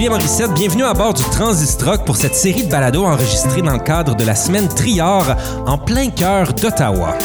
Bienvenue à bord du Transistrock pour cette série de balados enregistrée dans le cadre de la semaine Triard en plein cœur d'Ottawa.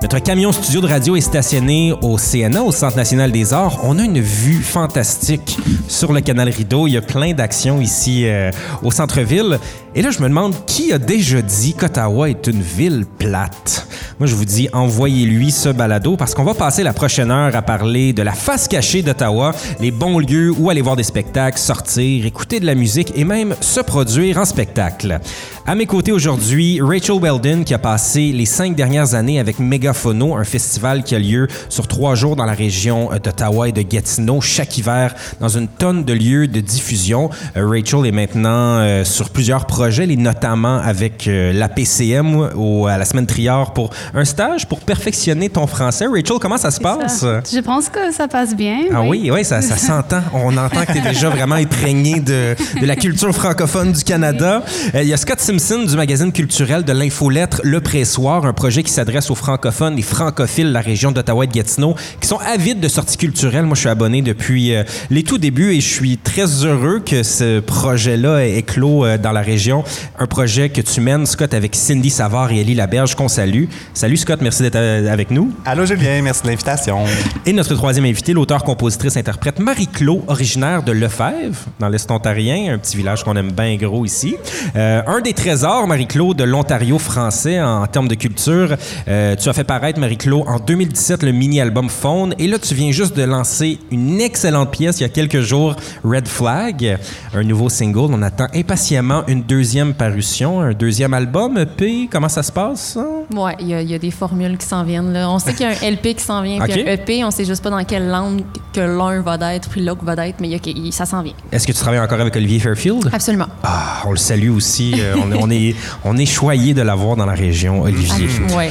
Notre camion studio de radio est stationné au CNA, au Centre national des arts. On a une vue fantastique sur le canal Rideau. Il y a plein d'actions ici euh, au centre-ville. Et là, je me demande qui a déjà dit qu'Ottawa est une ville plate? Moi, je vous dis, envoyez-lui ce balado parce qu'on va passer la prochaine heure à parler de la face cachée d'Ottawa, les bons lieux où aller voir des spectacles, sortir, écouter de la musique et même se produire en spectacle. À mes côtés aujourd'hui, Rachel Weldon qui a passé les cinq dernières années avec Megaphono, un festival qui a lieu sur trois jours dans la région d'Ottawa et de Gatineau chaque hiver dans une tonne de lieux de diffusion. Euh, Rachel est maintenant euh, sur plusieurs projets, et notamment avec euh, la PCM ou à la semaine Triard pour un stage pour perfectionner ton français. Rachel, comment ça se passe? Je pense que ça passe bien. Ah oui, oui, ça, ça s'entend. On entend que tu es déjà vraiment imprégné de, de, la culture francophone du Canada. Il y a Scott Simpson du magazine culturel de l'infolettre Le Pressoir, un projet qui s'adresse aux francophones et francophiles de la région d'Ottawa et de Gatineau, qui sont avides de sorties culturelles. Moi, je suis abonné depuis euh, les tout débuts et je suis très heureux que ce projet-là ait éclos euh, dans la région. Un projet que tu mènes, Scott, avec Cindy Savard et Ellie Laberge, qu'on salue. Salut Scott, merci d'être euh, avec nous. Allô Julien, merci de l'invitation. Et notre troisième invité, l'auteur, compositrice, interprète Marie-Claude, originaire de Lefebvre, dans l'Est ontarien, un petit village qu'on aime bien gros ici. un des trésors, Marie-Claude, de l'Ontario français en termes de culture. Euh, tu as fait paraître, Marie-Claude, en 2017 le mini-album Phone. Et là, tu viens juste de lancer une excellente pièce il y a quelques jours, Red Flag, un nouveau single. On attend impatiemment une deuxième parution, un deuxième album EP. Comment ça se passe? Oui, il y, a des formules qui s'en viennent. Là. On sait qu'il y a un LP qui s'en vient, puis un EP. On sait juste pas dans quelle langue que l'un va être, puis l'autre va être, mais y a, ça s'en vient. Est-ce que tu travailles encore avec Olivier Fairfield? Absolument. Ah, on le salue aussi. Euh, on, on, est, on est choyé de l'avoir dans la région, Olivier. Ah, ouais.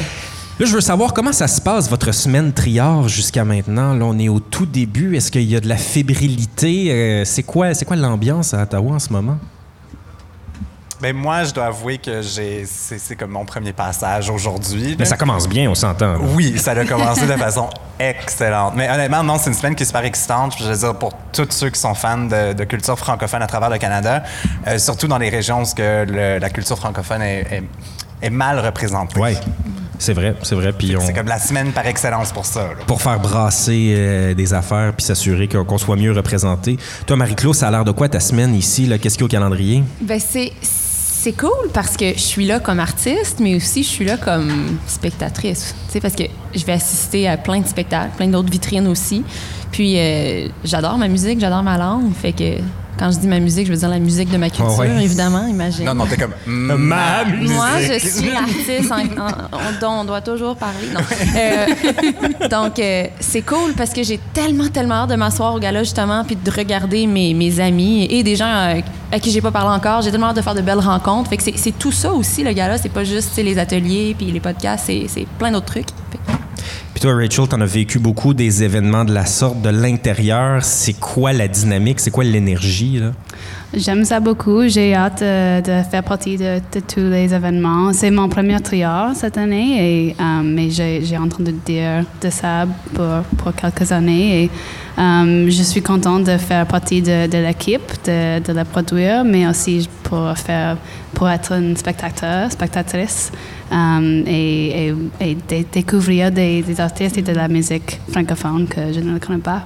Là, je veux savoir comment ça se passe, votre semaine triard jusqu'à maintenant. Là, on est au tout début. Est-ce qu'il y a de la fébrilité? Euh, c'est quoi, c'est quoi l'ambiance à Ottawa en ce moment? Ben moi, je dois avouer que j'ai c'est comme mon premier passage aujourd'hui. Mais ça commence bien, on s'entend. Oui, ça a commencé de façon excellente. Mais honnêtement, non, c'est une semaine qui est super excitante. Je veux dire, pour tous ceux qui sont fans de, culture francophone à travers le Canada, euh, surtout dans les régions où que la culture francophone est, est, mal représentée. Oui. C'est vrai, c'est vrai. Puis C'est comme la semaine par excellence pour ça. Pour faire brasser euh, des affaires puis s'assurer qu'on soit mieux représenté. Toi, Marie-Claude, ça a l'air de quoi ta semaine ici? Qu'est-ce qu'il y a au calendrier? Ben, c'est c'est cool parce que je suis là comme artiste, mais aussi je suis là comme spectatrice. Tu sais, parce que je vais assister à plein de spectacles, plein d'autres vitrines aussi. Puis euh, j'adore ma musique, j'adore ma langue. Fait que quand je dis ma musique, je veux dire la musique de ma culture, évidemment, imagine. Non, non, t'es comme ma musique. Moi, je suis l'artiste dont on doit toujours parler. Euh, donc, euh, c'est cool parce que j'ai tellement, tellement hâte de m'asseoir au gala, justement, puis de regarder mes, mes amis et des gens euh, à qui j'ai pas parlé encore. J'ai tellement hâte de faire de belles rencontres. Fait que c'est tout ça aussi, le gala. C'est pas juste les ateliers puis les podcasts, c'est plein d'autres trucs. Toi, Rachel, tu en as vécu beaucoup des événements de la sorte de l'intérieur. C'est quoi la dynamique? C'est quoi l'énergie? J'aime ça beaucoup. J'ai hâte de, faire partie de, tous les événements. C'est mon premier triard cette année, et, euh, mais j'ai entendu dire de ça pour, quelques années. Euh, je suis contente de faire partie de, l'équipe, de, la produire, mais aussi pour, faire, pour être une spectateur, spectatrice euh, et, et, découvrir des, des artistes et de la musique francophone que je ne connais pas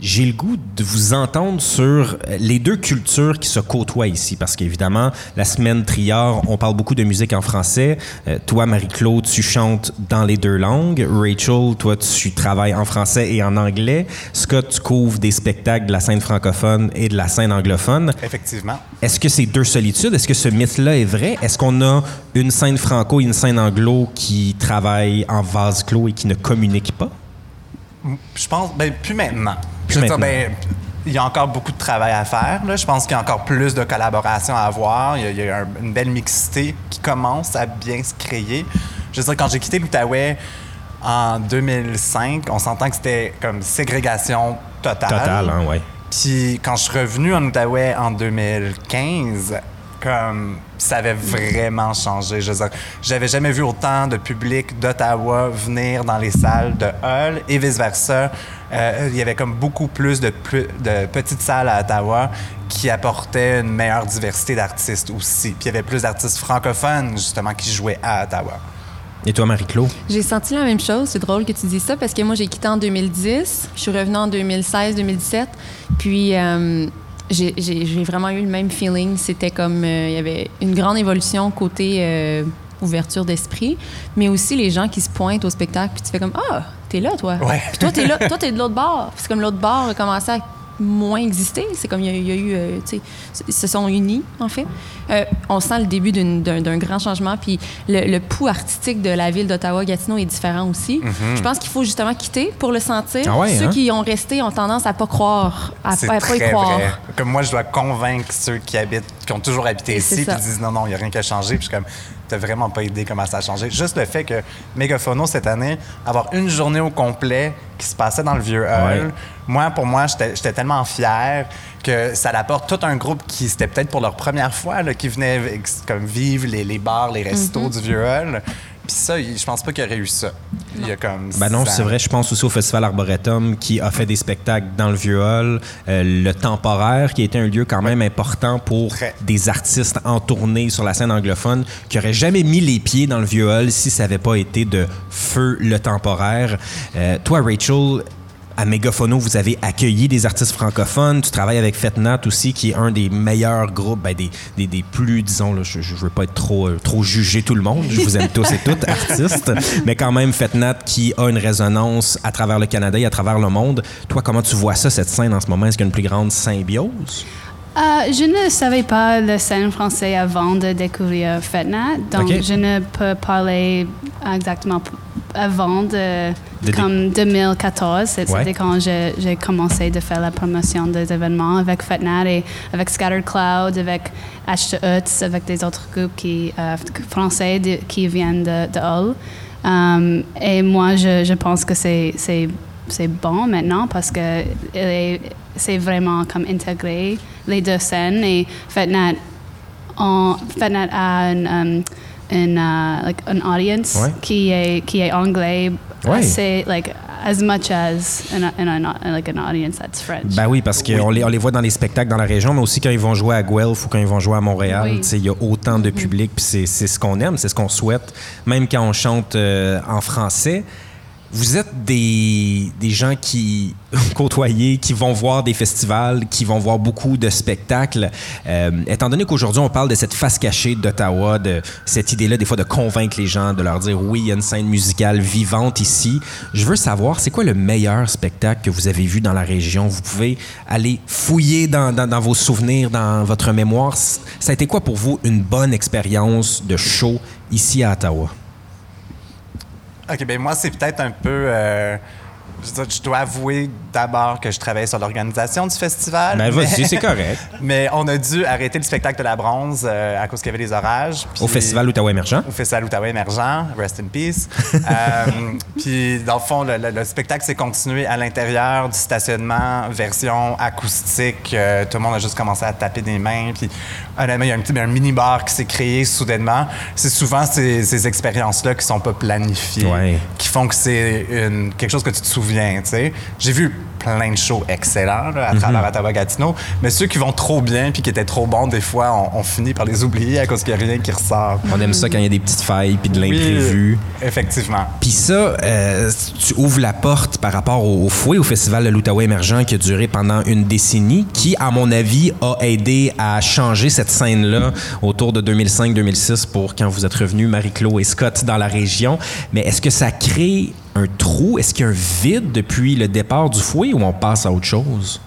j'ai le goût de vous entendre sur les deux cultures qui se côtoient ici, parce qu'évidemment, la semaine Triard, on parle beaucoup de musique en français. Euh, toi, Marie-Claude, tu chantes dans les deux langues. Rachel, toi, tu travailles en français et en anglais. Scott, tu couvres des spectacles de la scène francophone et de la scène anglophone. Effectivement. Est-ce que c'est deux solitudes? Est-ce que ce mythe-là est vrai? Est-ce qu'on a une scène franco et une scène anglo qui travaillent en vase clos et qui ne communiquent pas? Je pense, ben, plus maintenant. Ben, il y a encore beaucoup de travail à faire. Je pense qu'il y a encore plus de collaboration à avoir. Il y a, une belle mixité qui commence à bien se créer. Je veux dire, quand j'ai quitté l'Outaouais en 2005, on s'entend que c'était comme ségrégation totale. Totale, hein, ouais. Puis quand je suis revenu en Outaouais en 2015, comme ça avait vraiment changé. Je veux dire, j'avais jamais vu autant de public d'Ottawa venir dans les salles de Hull et vice-versa. Euh, il y avait comme beaucoup plus de, de petites salles à Ottawa qui apportaient une meilleure diversité d'artistes aussi. Puis il y avait plus d'artistes francophones, justement, qui jouaient à Ottawa. Et toi, Marie-Claude? J'ai senti la même chose. C'est drôle que tu dises ça parce que moi, j'ai quitté en 2010. Je suis revenue en 2016-2017. Puis, euh, j'ai vraiment eu le même feeling. C'était comme. Euh, il y avait une grande évolution côté euh, ouverture d'esprit, mais aussi les gens qui se pointent au spectacle. Puis tu fais comme Ah, t'es là, toi. Ouais. Puis toi, t'es là. toi, t'es de l'autre bord. c'est comme l'autre bord a commencé à moins existé. C'est comme il y, a, eu, euh, tu sais, ils se sont unis, en fait. Euh, on sent le début d'un grand changement. Puis le, pouls artistique de la ville d'Ottawa-Gatineau est différent aussi. Mhm. Je pense qu'il faut justement quitter pour le sentir. Ah ceux hein? qui ont resté ont tendance à pas croire, à, pas y croire. Vrai. Comme moi, je dois convaincre ceux qui habitent, qui ont toujours habité ici, puis disent non, non, il n'y a rien qui a changé. Puis je suis comme, t'as vraiment pas idée comment ça a changé. Juste le fait que Megaphono, cette année, avoir une journée au complet qui se passait dans le vieux hall, moi, pour moi, j'étais tellement fier que ça apporte tout un groupe qui, c'était peut-être pour leur première fois, qui venait comme vivre les, les bars, les restos mm-hmm. du vieux hall. Puis ça, je pense pas qu'il aurait eu ça. Il y a comme. Ben non, c'est vrai. Je pense aussi au Festival Arboretum qui a fait des spectacles dans le Vieux Hall. Euh, le Temporaire, qui était un lieu quand même important pour des artistes en tournée sur la scène anglophone qui n'auraient jamais mis les pieds dans le Vieux Hall si ça n'avait pas été de feu le Temporaire. Euh, toi, Rachel, à Megaphono, vous avez accueilli des artistes francophones. Tu travailles avec Fetnat aussi, qui est un des meilleurs groupes, ben, des, des, des, plus, disons, là, je ne veux pas être trop, euh, trop juger tout le monde. Je vous aime tous et toutes, artistes. Mais quand même, Fetnat qui a une résonance à travers le Canada et à travers le monde. Toi, comment tu vois ça, cette scène en ce moment? Est-ce qu'il y a une plus grande symbiose? Euh, je ne savais pas le scène français avant de découvrir Fetnat, donc je ne peux parler exactement avant de, comme 2014. C'était quand j'ai commencé de faire la promotion des événements avec Fetnat et avec Scattered Cloud, avec H2Uts, avec des autres groupes qui, euh, français qui viennent de, de Hull. Um, et moi, je, je pense que c'est bon maintenant parce que c'est vraiment comme intégré les deux scènes et FetNat, on, FetNat a une, um, une, uh, like, audience qui, est, qui est anglais assez, like, as much as an, an, like an audience that's French. Ben oui, parce qu'on les, on les voit dans les spectacles dans la région, mais aussi quand ils vont jouer à Guelph ou quand ils vont jouer à Montréal, il y a autant de mm-hmm. public, puis c'est ce qu'on aime, c'est ce qu'on souhaite, même quand on chante euh, en français. Vous êtes des, des gens qui côtoyez, qui vont voir des festivals, qui vont voir beaucoup de spectacles. Euh, étant donné qu'aujourd'hui, on parle de cette face cachée d'Ottawa, de cette idée-là, des fois, de convaincre les gens, de leur dire oui, il y a une scène musicale vivante ici. Je veux savoir, c'est quoi le meilleur spectacle que vous avez vu dans la région? Vous pouvez aller fouiller dans, dans, dans vos souvenirs, dans votre mémoire. Ça a été quoi pour vous une bonne expérience de show ici à Ottawa? OK, ben moi, c'est peut-être un peu. Euh, je, dois avouer d'abord que je travaille sur l'organisation du festival. Ben vas-y, c'est correct. mais on a dû arrêter le spectacle de la bronze euh, à cause qu'il y avait des orages. au Festival Ottawa Émergent? Au Festival Ottawa Émergent, rest in peace. Euh, puis dans le fond, le, spectacle s'est continué à l'intérieur du stationnement, version acoustique. Euh, tout le monde a juste commencé à taper des mains. Puis honnêtement, il y a un petit un mini-bar qui s'est créé soudainement. C'est souvent ces, expériences-là qui sont pas planifiées, qui font que c'est quelque chose que tu te souviens j'ai vu plein de shows excellents à travers Ottawa Gatineau, mais ceux qui vont trop bien puis qui étaient trop bons, des fois, on, finit par les oublier à cause qu'il n'y a rien qui ressort. On aime ça quand il y a des petites failles puis de l'imprévu. effectivement. Puis ça, euh, tu ouvres la porte par rapport au, fouet, au Festival de l'Outaouais émergent qui a duré pendant une décennie, qui, à mon avis, a aidé à changer cette scène-là autour de 2005-2006 pour quand vous êtes revenus, Marie-Claude et Scott, dans la région. Mais est-ce que ça crée un trou? Est-ce qu'il y a un vide depuis le départ du fouet ou on passe à autre chose?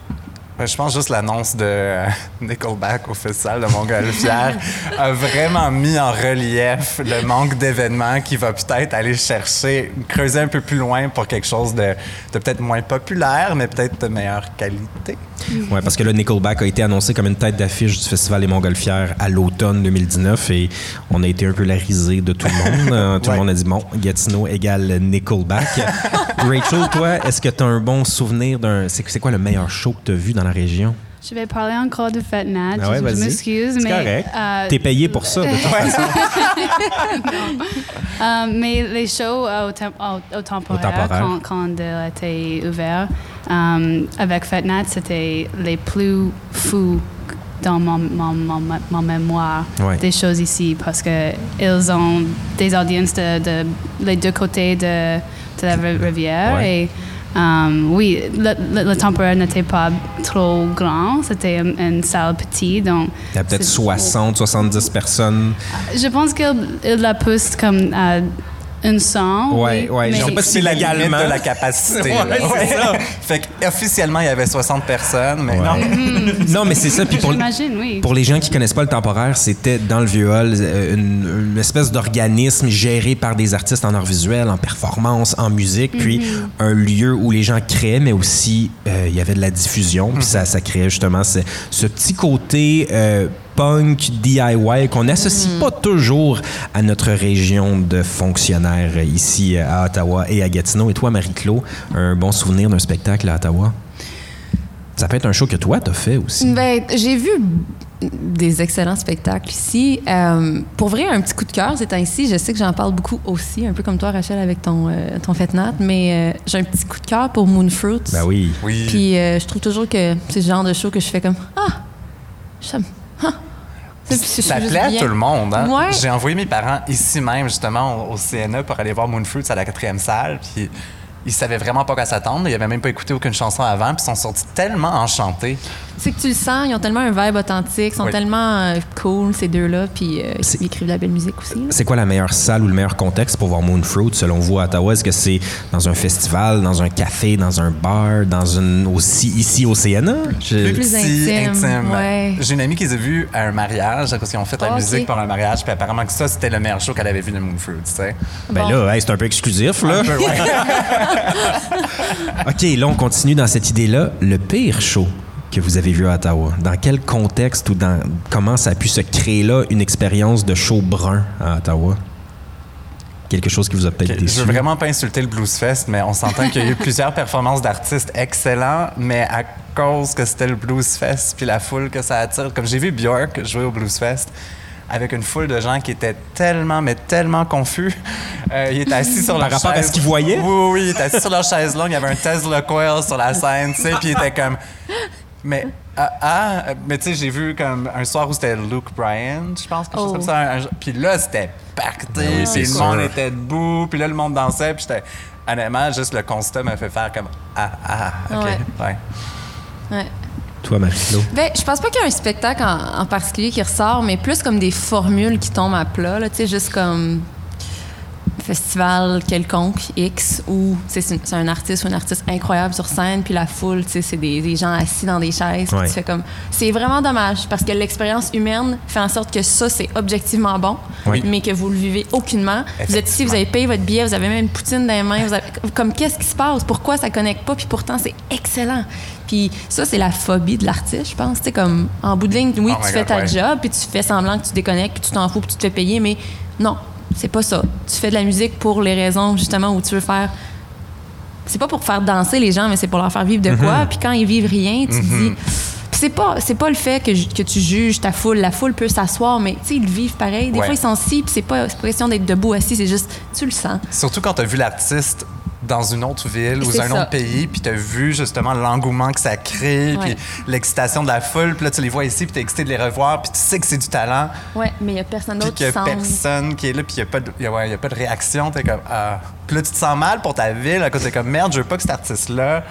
Ben, je pense juste l'annonce de euh, Nickelback au Festival de Montgolfière a vraiment mis en relief le manque d'événements qui va peut-être aller chercher, creuser un peu plus loin pour quelque chose de, de peut-être moins populaire, mais peut-être de meilleure qualité. Oui, parce que le Nickelback a été annoncé comme une tête d'affiche du Festival des Montgolfières à l'automne 2019 et on a été un peu la risée de tout le monde. Euh, tout le monde a dit, bon, Gatineau égale Nickelback. Rachel, toi, est-ce que tu as un bon souvenir d'un... C'est quoi le meilleur show que tu as vu dans la région? Je vais parler encore de FetNat. Ah ouais, je m'excuse, mais. correct. euh, T'es payé pour ça, de toute façon. euh, mais les shows euh, au, tem- au- au temporaire, Au temporaire. Quand, quand il était ouvert, euh, avec FetNat, c'était les plus fous dans mon, mon, mon, mon mémoire Ouais. des choses ici parce que ils ont des audiences de, de les deux côtés de, de la ri- rivière Ouais. et euh, oui, le, le, le temporaire n'était pas trop grand, c'était une, une salle petite, donc Il y a peut-être c'est- 60, 70 personnes. je pense qu'il il la pousse comme à une 100. Ouais, oui, ouais, mais- je sais pas si C'est la limite de la capacité. Ouais, ça. fait qu'officiellement, il y avait 60 personnes, mais Ouais. non. Non, mais c'est ça. Puis pour, J'imagine, oui. pour les gens qui connaissent pas le temporaire, c'était dans le vieux hall euh, une, une espèce d'organisme géré par des artistes en art visuel, en performance, en musique, puis un lieu où les gens créaient, mais aussi euh, il y avait de la diffusion, puis ça, ça créait justement ce, ce petit côté euh, punk DIY qu'on n'associe pas toujours à notre région de fonctionnaires ici à Ottawa et à Gatineau. Et toi, Marie-Claude, un bon souvenir d'un spectacle à Ottawa? Ça peut être un show que toi, t'as fait aussi. Ben, j'ai vu des excellents spectacles ici. Euh, pour vrai, un petit coup de cœur ces temps-ci. Je sais que j'en parle beaucoup aussi, un peu comme toi, Rachel, avec ton, euh, ton Fetnat, mais euh, j'ai un petit coup de cœur pour Moonfruit. Ben oui. Oui. Puis euh, je trouve toujours que c'est le genre de show que je fais comme Ah, Ça plaît à tout le monde. Hein? Ouais. J'ai envoyé mes parents ici même, justement, au, au CNA pour aller voir Moonfruits à la quatrième salle. Puis ils savaient vraiment pas quoi s'attendre. Ils avaient même pas écouté aucune chanson avant. Puis ils sont sortis tellement enchantés. C'est que tu le sens, ils ont tellement un vibe authentique, ils sont Oui. tellement euh, cool, ces deux-là, puis euh, ils écrivent de la belle musique aussi. C'est quoi la meilleure salle ou le meilleur contexte pour voir Moonfruit selon vous à Ottawa? Est-ce que c'est dans un festival, dans un café, dans un bar, dans une aussi ici au CNA? Je- Plus intime, ouais. J'ai une amie qui les a vus à un mariage, parce qu'ils ont fait la Ah, ok. musique pour un mariage. Puis apparemment que ça, c'était le meilleur show qu'elle avait vu de Moonfruits. tu sais. Ben Bon. là, hey, c'est un peu exclusif, là. Peu, ouais. OK, là, on continue dans cette idée-là. Le pire show que vous avez vu à Ottawa, dans quel contexte ou dans comment ça a pu se créer là une expérience de show brun à Ottawa? Quelque chose qui vous a peut-être déçu? Je veux vraiment pas insulter le Blues Fest, mais on s'entend qu'il y a eu plusieurs performances d'artistes excellents, mais à cause que c'était le Blues Fest puis la foule que ça attire. Comme j'ai vu Björk jouer au Blues Fest avec une foule de gens qui étaient tellement, mais tellement confus. Euh, il était assis sur Par leur rapport à chaise. ce qu'ils voyaient? Oui, oui, oui, il était assis sur leur chaise longue. Il y avait un Tesla Coil sur la scène, tu sais, puis il était comme... Mais, ah, ah, mais tu sais, j'ai vu comme un soir où c'était Luke Bryan, je pense, quelque chose Oh. comme ça. un- un- puis là, c'était pacté, oui, puis le sûr. monde était debout, puis là, le monde dansait, puis j'étais... Honnêtement, juste le constat m'a fait faire comme... Ah, ah, OK, Ouais. ouais. Ouais. Toi, Marie-Claude? Ben, je pense pas qu'il y a un spectacle en, en particulier qui ressort, mais plus comme des formules qui tombent à plat, là, tu sais, juste comme festival quelconque X où c'est c'est un artiste ou une artiste incroyable sur scène puis la foule tu sais, c'est des, des gens assis dans des chaises Ouais. tu fais comme c'est vraiment dommage parce que l'expérience humaine fait en sorte que ça c'est objectivement bon Oui. mais que vous le vivez aucunement vous êtes ici vous avez payé votre billet vous avez même une poutine dans les mains vous avez- comme qu'est-ce qui se passe? Pourquoi ça connecte pas? Puis pourtant c'est excellent puis ça c'est la phobie de l'artiste je pense tu sais comme en bout de ligne oui Oh tu fais God, ta ouais. job puis tu fais semblant que tu déconnectes puis tu t'en fous puis tu te fais payer mais non c'est pas ça. Tu fais de la musique pour les raisons justement où tu veux faire c'est pas pour faire danser les gens mais c'est pour leur faire vivre de quoi. Puis quand ils vivent rien tu te dis Puis c'est pas c'est pas le fait que, tu juges ta foule. La foule peut s'asseoir mais tu sais ils vivent pareil. Des Ouais. fois ils sont assis puis c'est pas c'est pas question d'être debout assis c'est juste tu le sens. Surtout quand tu as vu l'artiste dans une autre ville ou un ça. autre pays, puis tu as vu justement l'engouement que ça crée, puis l'excitation de la foule, puis là tu les vois ici, puis tu es excité de les revoir, puis tu sais que c'est du talent, ouais mais il y a personne d'autre n'y qui semble personne qui est là, puis il n'y a, pas de- y a- ouais, y a pas de réaction, tu comme ah. Puis là tu te sens mal pour ta ville, à cause de comme merde, je veux pas que cet artiste-là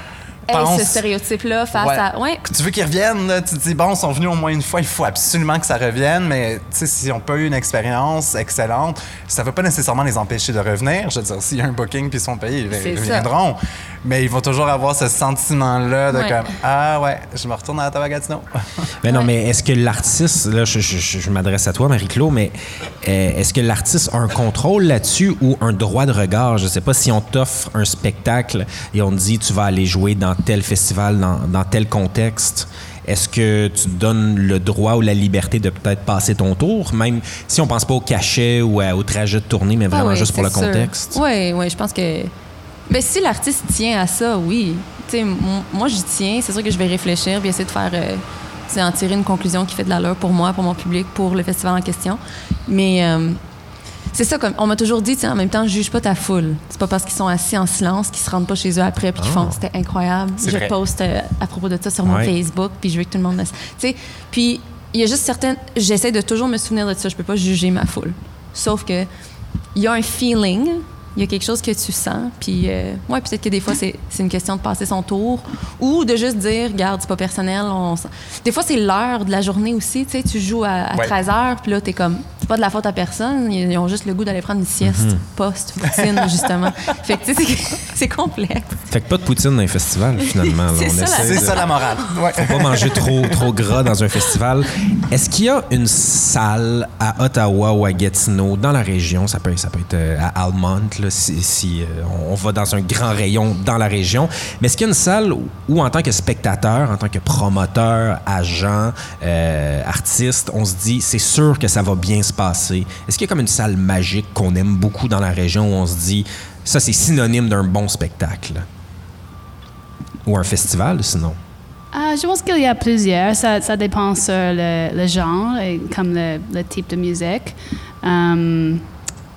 pense. ce stéréotype là face Ouais. à ouais tu veux qu'ils reviennent, là, tu te dis, bon, ils sont venus au moins une fois, il faut absolument que ça revienne, mais tu sais, s'ils n'ont pas eu une expérience excellente, ça ne veut pas nécessairement les empêcher de revenir. Je veux dire, s'il y a un booking puis ils sont payés, ils ça. Mais ils vont toujours avoir ce sentiment-là de Ouais. comme, ah ouais, je me retourne à Gatineau. Ben non, Ouais. mais est-ce que l'artiste, là, je, je- je- je m'adresse à toi, Marie-Claude, mais euh, est-ce que l'artiste a un contrôle là-dessus ou un droit de regard? Je sais pas si on t'offre un spectacle et on te dit tu vas aller jouer dans tel festival, dans, dans tel contexte. Est-ce que tu te donnes le droit ou la liberté de peut-être passer ton tour, même si on pense pas au cachet ou à- au trajet de tournée, mais vraiment Ah oui, juste pour le sûr. contexte? Oui, oui, je pense que. Ben, si l'artiste tient à ça, oui. Tu sais, m- moi, j'y tiens. C'est sûr que je vais réfléchir puis essayer de faire euh, en tirer une conclusion qui fait de l'allure pour moi, pour mon public, pour le festival en question. Mais euh, c'est ça, comme on m'a toujours dit, en même temps, juge pas ta foule. C'est pas parce qu'ils sont assis en silence qu'ils se rendent pas chez eux après puis qu'ils font c'était incroyable. Je vrai. poste euh, à propos de ça sur mon Ouais. Facebook puis je veux que tout le monde le- sais, puis il y a juste certaines j'essaie de toujours me souvenir de ça, je peux pas juger ma foule. Sauf que il y a un feeling, il y a quelque chose que tu sens, puis euh, ouais, peut-être que des fois c'est une question de passer son tour ou de juste dire, regarde, c'est pas personnel. On... Des fois c'est l'heure de la journée aussi, tu sais, tu joues à, à Ouais. 13 h puis là t'es comme, c'est pas de la faute à personne, ils ils ont juste le goût d'aller prendre une sieste post poutine justement. Fait que tu sais, c'est- complexe. Fait que pas de poutine dans les festivals, finalement. C'est ça, la- de- ça la morale. Ouais. Faut pas manger trop, trop gras dans un festival. Est-ce qu'il y a une salle à Ottawa ou à Gatineau, dans la région, ça peut, ça peut être euh, à Almont, là, si, si, euh, on va dans un grand rayon dans la région, mais est-ce qu'il y a une salle où, où, en tant que spectateur, en tant que promoteur, agent, euh, artiste, on se dit, c'est sûr que ça va bien se passer? Est-ce qu'il y a comme une salle magique qu'on aime beaucoup dans la région où on se dit, ça c'est synonyme d'un bon spectacle? Ou un festival, sinon? Ah, je pense qu'il y a plusieurs. Ça, ça dépend sur le, le genre et comme le, le type de musique. Um,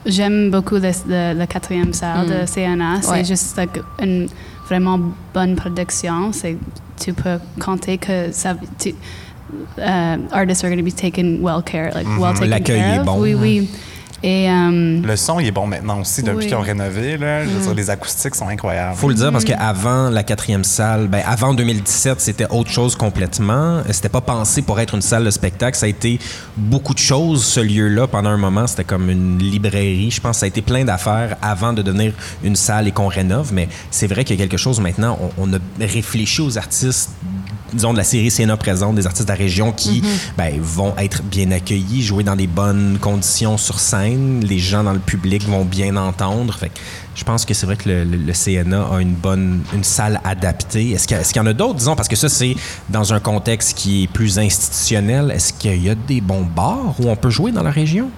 J'aime beaucoup la quatrième salle de CNA. C'est Ouais. juste like, une vraiment bonne production. C'est- Tu peux compter que ça, tu, uh, artists are going to be taken well care, like well taken L'accueil care est of. bon. Oui, oui. Et um, Le son, il est bon maintenant aussi depuis Oui. qu'ils ont rénové. Là. Je veux dire, les acoustiques sont incroyables. Faut le dire parce qu'avant la quatrième salle, ben avant 2017, c'était autre chose complètement. C'était pas pensé pour être une salle de spectacle. Ça a été beaucoup de choses, ce lieu-là. Pendant un moment, c'était comme une librairie. Je pense que ça a été plein d'affaires avant de devenir une salle et qu'on rénove. Mais c'est vrai qu'il y a quelque chose maintenant. On, on a réfléchi aux artistes disons, de la série Sénat présente, des artistes de la région qui ben, vont être bien accueillis, jouer dans des bonnes conditions sur scène. Les gens dans le public vont bien entendre. Fait que je pense que c'est vrai que le, le- le CNA a une bonne une salle adaptée. Est-ce qu'il y, qu'il y en a d'autres, disons, parce que ça, c'est dans un contexte qui est plus institutionnel. Est-ce qu'il y a des bons bars où on peut jouer dans la région?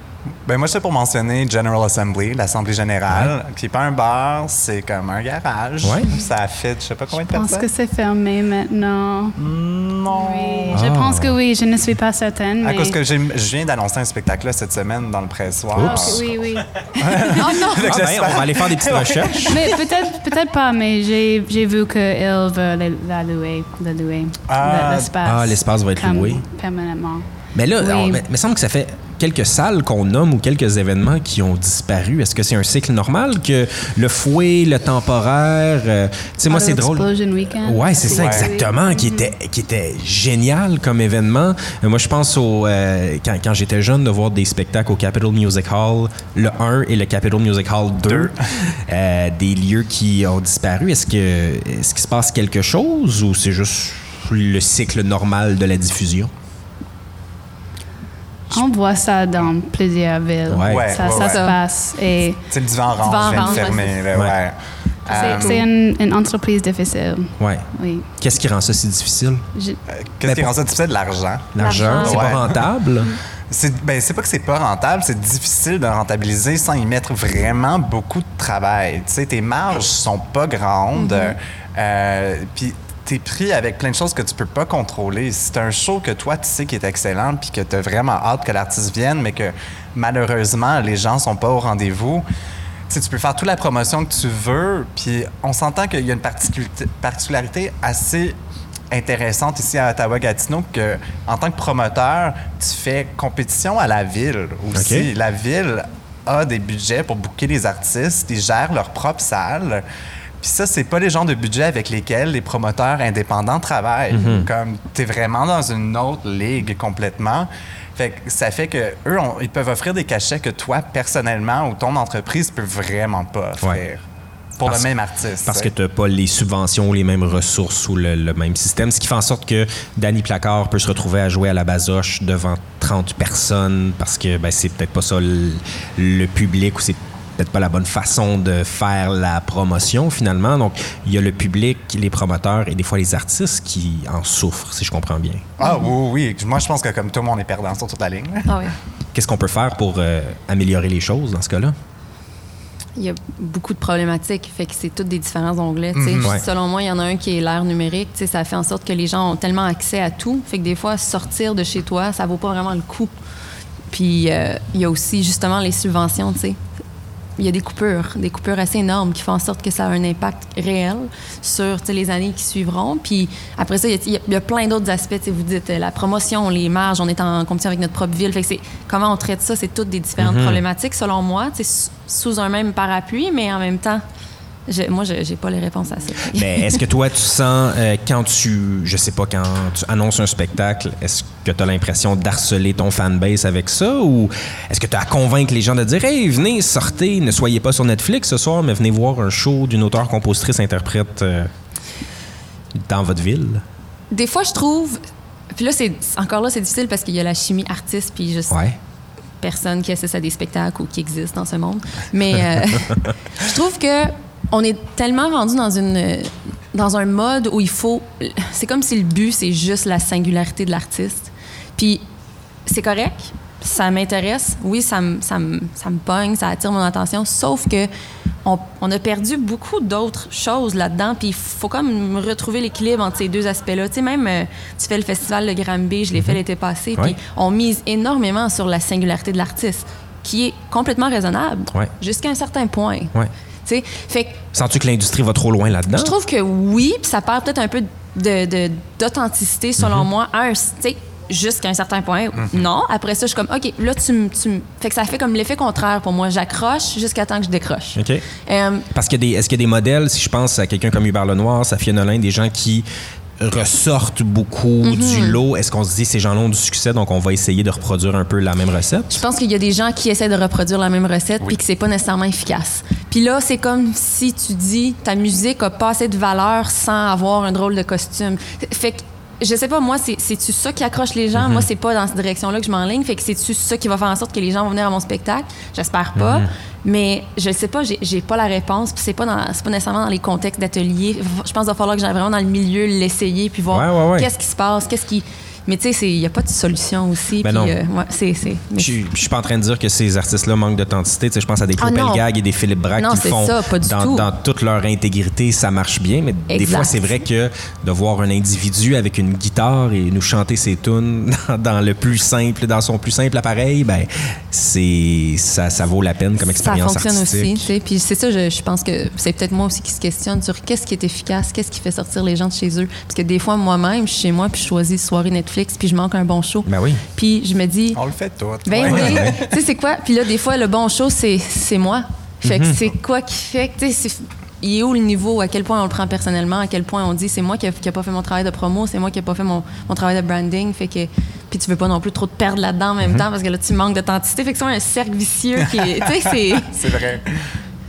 Ben moi, c'est pour mentionner General Assembly, l'Assemblée générale, qui n'est pas un bar, c'est comme un garage. Ouais. Ça fait, je sais pas combien de je pense personnes. que c'est fermé maintenant. Non. Oui, je Ah. pense que oui. Je ne suis pas certaine. À mais... cause que je viens d'annoncer un spectacle là, cette semaine dans le pressoir. Ah, Oups. oui, oui. Oh non! Ah ben, on va aller faire des petites recherches. Mais peut-être peut-être pas, mais j'ai j'ai vu qu'ils veulent la louer, la louer, Ah. le- l'espace. Ah, l'espace va être loué. Permanemment. Mais là, Oui. on- mais- mais il semble que ça fait quelques salles qu'on nomme ou quelques événements qui ont disparu. Est-ce que c'est un cycle normal que le fouet, le temporaire, euh, tu sais, moi, c'est drôle. Explosion Weekend. Ouais, c'est ça Ouais. exactement, qui était qui était génial comme événement. Euh, moi, je pense au euh, quand, quand j'étais jeune de voir des spectacles au Capitol Music Hall, le 1 et le Capitol Music Hall 2, Deux. euh, des lieux qui ont disparu. Est-ce que est-ce qu'il se passe quelque chose ou c'est juste le cycle normal de la diffusion? On voit ça dans plusieurs villes. Ouais. Ouais, ça ouais, ça ouais. se passe. Et C'est le divan orange vient fermer. c'est Euh, c'est une, une entreprise difficile. Ouais. Oui. Qu'est-ce qui rend ça si difficile? Je- Qu'est-ce qui rend ça difficile? De l'argent. L'argent, c'est Ouais. pas rentable? C'est ben, c'est pas que c'est pas rentable, c'est difficile de rentabiliser sans y mettre vraiment beaucoup de travail. Tu sais, tes marges sont pas grandes. euh, Puis t'es pris avec plein de choses que tu peux pas contrôler. Si t'as un show que toi, tu sais qui est excellent puis que t'as vraiment hâte que l'artiste vienne, mais que malheureusement, les gens sont pas au rendez-vous, tu peux faire toute la promotion que tu veux, puis on s'entend qu'il y a une particularité, assez intéressante ici à Ottawa-Gatineau que en tant que promoteur, tu fais compétition à la ville aussi. La ville a des budgets pour booker les artistes, ils gèrent leur propre salle. Puis ça, c'est pas les genres de budgets avec lesquels les promoteurs indépendants travaillent. Comme tu es vraiment dans une autre ligue complètement. Fait que ça fait que eux, on- ils peuvent offrir des cachets que toi, personnellement, ou ton entreprise peut vraiment pas offrir. Ouais. Pour Parce- le même artiste. Parce que tu n'as pas les subventions ou les mêmes ressources ou le, le même système. Ce qui fait en sorte que Danny Placard peut se retrouver à jouer à la basoche devant 30 personnes parce que ben, c'est peut-être pas ça le, le public ou c'est peut-être pas la bonne façon de faire la promotion finalement. Donc, il y a le public, les promoteurs et des fois les artistes qui en souffrent, si je comprends bien. Ah oui, oui. Moi, je pense que comme tout le monde est perdant sur toute la ligne. Ah oui. Qu'est-ce qu'on peut faire pour euh, améliorer les choses dans ce cas-là? il y a beaucoup de problématiques. Fait que c'est toutes des différents onglets. Mhm. Ouais. Selon moi, il y en a un qui est l'ère numérique. tu sais, Ça fait en sorte que les gens ont tellement accès à tout. Fait que des fois, sortir de chez toi, ça vaut pas vraiment le coup. Puis euh, il y a aussi justement les subventions. tu sais. Il y a des coupures, des coupures assez énormes qui font en sorte que ça a un impact réel sur les années qui suivront. Puis après ça, il y a- y, plein d'autres aspects. Vous dites euh, la promotion, les marges, on est en compétition avec notre propre ville. Fait que comment on traite ça, c'est toutes des différentes problématiques selon moi, sous un même parapluie, mais en même temps, je- moi, je j'ai pas les réponses à ça. Mais est-ce que toi, tu sens, euh, quand tu, je sais pas, quand tu annonces un spectacle, est-ce que tu as l'impression d'harceler ton fanbase avec ça? Ou est-ce que tu as à convaincre les gens de dire, hey, venez, sortez, ne soyez pas sur Netflix ce soir, mais venez voir un show d'une auteure, compositrice, interprète euh, dans votre ville? Des fois, je trouve. Puis là, c'est encore là, c'est difficile parce qu'il y a la chimie artiste, puis juste Ouais. personne qui assiste à des spectacles ou qui existent dans ce monde. Mais euh, je trouve que on est tellement rendu dans une dans un mode où il faut. C'est comme si le but c'est juste la singularité de l'artiste. Puis c'est correct, ça m'intéresse. Oui, ça me ça me ça me pogne, ça attire mon attention. Sauf que on, on a perdu beaucoup d'autres choses là-dedans. Puis il faut comme retrouver l'équilibre entre ces deux aspects-là. Tu sais, même euh, tu fais le festival de Granby, je l'ai fait l'été passé. Ouais. Puis on mise énormément sur la singularité de l'artiste, qui est complètement raisonnable Ouais. jusqu'à un certain point. Ouais. Tu sais, fait que Sens-tu que l'industrie va trop loin là-dedans? je trouve que oui, puis ça perd peut-être un peu de- de- d'authenticité, selon Mhm. moi, à un, jusqu'à un certain point. Non. Après ça, je suis comme, OK, là, tu me. Fait que ça fait comme l'effet contraire pour moi. J'accroche jusqu'à temps que je décroche. OK. Euh, Parce a des, est-ce qu'il y a des modèles, si je pense à quelqu'un comme Hubert Lenoir, Safia Nolin, des gens qui ressortent beaucoup Mhm. du lot, est-ce qu'on se dit ces gens-là ont du succès, donc on va essayer de reproduire un peu la même recette? Je pense qu'il y a des gens qui essaient de reproduire la même recette puis que c'est pas nécessairement efficace. Puis là, c'est comme si tu dis ta musique a pas assez de valeur sans avoir un drôle de costume. Fait que je sais pas moi, c'est c'est-tu ça qui accroche les gens? Moi, c'est pas dans cette direction-là que je m'enligne. Fait que c'est-tu ça qui va faire en sorte que les gens vont venir à mon spectacle? J'espère pas. Mais je sais pas, j'ai pas la réponse. Puis c'est pas dans, pas nécessairement dans les contextes d'atelier. Je pense qu'il va falloir que j'aille vraiment dans le milieu, l'essayer, puis voir Ouais, ouais, ouais. qu'est-ce qui se passe, qu'est-ce qui. Mais tu sais, il y a pas de solution aussi. Ben euh, ouais, c'est Je suis pas en train de dire que ces artistes-là manquent d'authenticité. Je pense à des Ah, non. Pelgag et des Philippe Braque Non, qui c'est font ça, pas du dans, tout. dans toute leur intégrité, ça marche bien. Mais des fois, c'est vrai que de voir un individu avec une guitare et nous chanter ses tunes dans, dans le plus simple, dans son plus simple appareil, ben c'est ça, ça vaut la peine comme ça expérience fonctionne artistique. aussi. tu sais. Puis c'est ça, je, je pense que c'est peut-être moi aussi qui se questionne sur qu'est-ce qui est efficace, qu'est-ce qui fait sortir les gens de chez eux. Parce que des fois, moi-même, je suis chez moi, puis je choisis soirée Netflix, puis je manque un bon show. Ben oui. Puis je me dis, On le fait tout. ben oui, tu sais, c'est quoi? Puis là, des fois, le bon show, c'est c'est moi. Fait que c'est quoi qui fait que, tu sais, il est où le niveau, à quel point on le prend personnellement, à quel point on dit c'est moi qui a pas fait mon travail de promo, c'est moi qui a pas fait mon, mon travail de branding, fait que puis tu veux pas non plus trop te perdre là-dedans en même Mhm. temps parce que là tu manques d'authenticité, fait que c'est un cercle vicieux qui est, tu sais, c'est C'est vrai.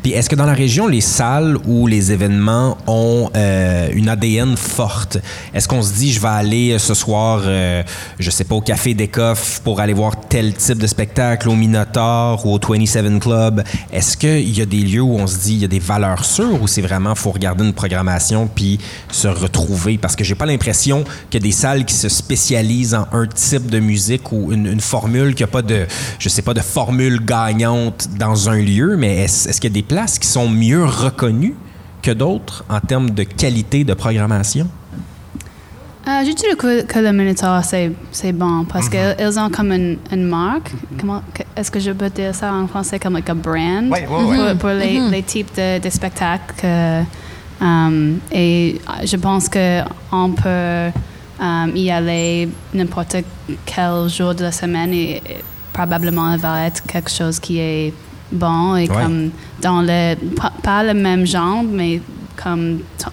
Puis est-ce que dans la région, les salles ou les événements ont euh, une ADN forte? Est-ce qu'on se dit, je vais aller euh, ce soir, euh, je sais pas, au Café d'Écoff pour aller voir tel type de spectacle, au Minotaur ou au 27 Club? Est-ce qu'il y a des lieux où on se dit, il y a des valeurs sûres ou c'est vraiment, faut regarder une programmation puis se retrouver? Parce que j'ai pas l'impression a des salles qui se spécialisent en un type de musique ou une, formule, qu'il n'y a pas de, je sais pas, de formule gagnante dans un lieu, mais est-ce qu'il y a des places qui sont mieux reconnues que d'autres en termes de qualité de programmation? Euh, je dirais que, que le Minotaur, c'est, c'est bon parce qu'ils ont comme une, une marque. Que- est-ce que je peux dire ça en français comme like a brand? Ouais, ouais, ouais. pour, pour les, les types de, de spectacles. que, euh, et je pense qu'on peut euh, y aller n'importe quel jour de la semaine et, et probablement il va être quelque chose qui est bon et Ouais. comme dans le pas, pas le même genre mais comme t-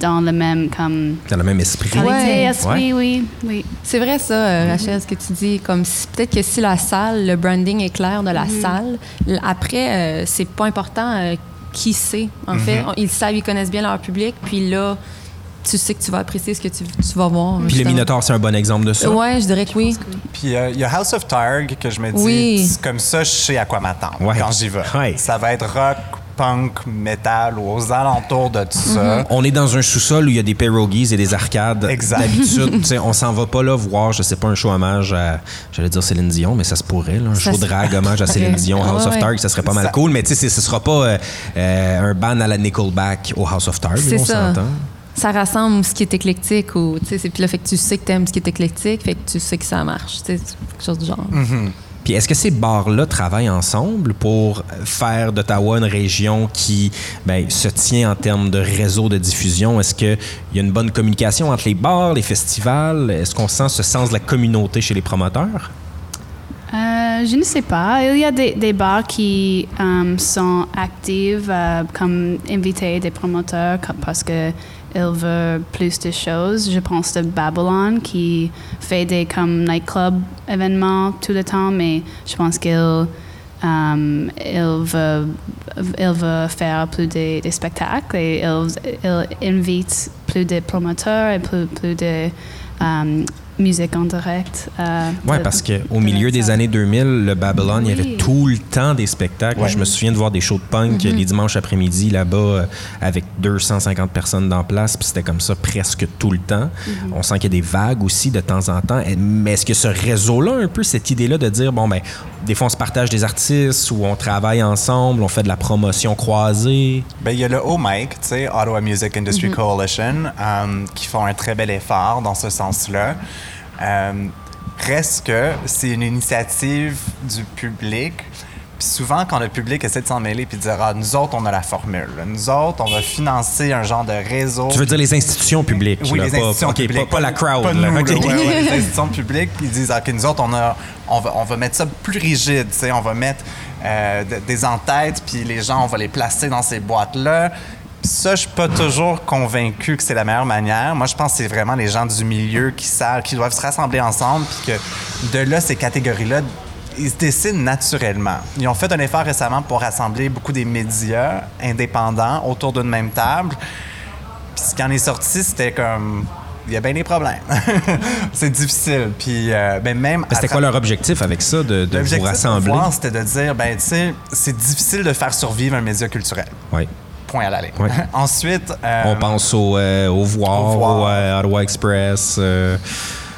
dans le même comme Dans le même esprit? Ouais. esprit, oui, oui. C'est vrai ça, euh, Rachel, ce que tu dis. Comme si- peut-être que si la salle, le branding est clair de la salle, l- après euh, c'est pas important euh, qui c'est. En fait, On- ils savent, ils connaissent bien leur public, puis là, tu sais que tu vas apprécier ce que tu, tu vas voir. Puis le. Minotaur, c'est un bon exemple de ça. Ouais, je dirais que oui. Puis euh, il y a House of Targ que je me dis, Oui. comme ça, je sais à quoi m'attendre Ouais. quand j'y vais. Ouais. Ça va être rock, punk, metal ou aux alentours de tout ça. On est dans un sous-sol où il y a des pierogies et des arcades. Exact. D'habitude, tu sais, on s'en va pas là voir, je sais pas, un show hommage à, j'allais dire Céline Dion, mais ça se pourrait, là, un Ça show drag hommage à Céline. Dion, House of. Targ, ça serait pas mal Ça- cool, mais tu sais, ce sera pas euh, euh, un ban à la Nickelback au House of Targ, C'est on ça. s'entend. Ça rassemble ce qui est éclectique ou tu sais c'est puis là fait que tu sais que t'aimes ce qui est éclectique fait que tu sais que ça marche tu sais quelque chose du genre Puis est-ce que ces bars-là travaillent ensemble pour faire d'Ottawa une région qui ben, se tient en termes de réseau de diffusion? Est-ce qu'il y a une bonne communication entre les bars, les festivals? Est-ce qu'on sent ce sens de la communauté chez les promoteurs? Euh, je ne sais pas. Il y a des, des bars qui euh, sont actifs euh, comme invités des promoteurs comme- parce que ils veulent plus de choses. Je pense de Babylon qui fait des comme nightclub événements tout le temps, mais je pense qu'il il veut, il veut faire plus de, spectacles et il, il invite plus de promoteurs et plus, plus de euh, musique en direct. euh, Oui, parce qu'au de milieu des années 2000, le Babylone, il y avait tout le temps des spectacles. Ouais. Je me souviens de voir des shows de punk les dimanches après-midi là-bas euh, avec 250 personnes dans place, puis c'était comme ça presque tout le temps. On sent qu'il y a des vagues aussi de temps en temps. Mais est-ce que ce réseau-là, un peu cette idée-là de dire, bon, ben, des fois on se partage des artistes ou on travaille ensemble, on fait de la promotion croisée? Ben, il y a le OMIC, tu sais, Ottawa Music Industry Coalition, euh, qui font un très bel effort dans ce sens-là. Euh, reste que c'est une initiative du public. Puis souvent, quand le public essaie de s'en mêler puis de dire Ah, nous autres, on a la formule. Nous autres, on va financer un genre de réseau. Tu veux dire les institutions publiques? Oui, là, les pas- institutions ok, publiques. Pas, pas la crowd. Pas nous, Ok, là, ok. ouais, ouais, les institutions publiques, ils disent, OK, nous autres, on, a, on, va, on va mettre ça plus rigide, on va mettre euh, de- des entêtes, puis les gens, on va les placer dans ces boîtes-là. Ça, je suis pas toujours convaincu que c'est la meilleure manière. Moi, je pense que c'est vraiment les gens du milieu qui savent, qui doivent se rassembler ensemble, puis que de là, ces catégories-là, ils se dessinent naturellement. Ils ont fait un effort récemment pour rassembler beaucoup des médias indépendants autour d'une même table. Puis ce qui en est sorti, c'était comme. Il y a bien des problèmes. c'est difficile. Puis euh, ben même. C'était quoi leur objectif avec ça, de, de vous rassembler? c'était de dire, ben tu sais, c'est difficile de faire survivre un média culturel. Oui. Point à la ligne. Ouais. Ensuite. euh, On pense au, euh, au Voir, Au Voir. au euh, Ottawa Express.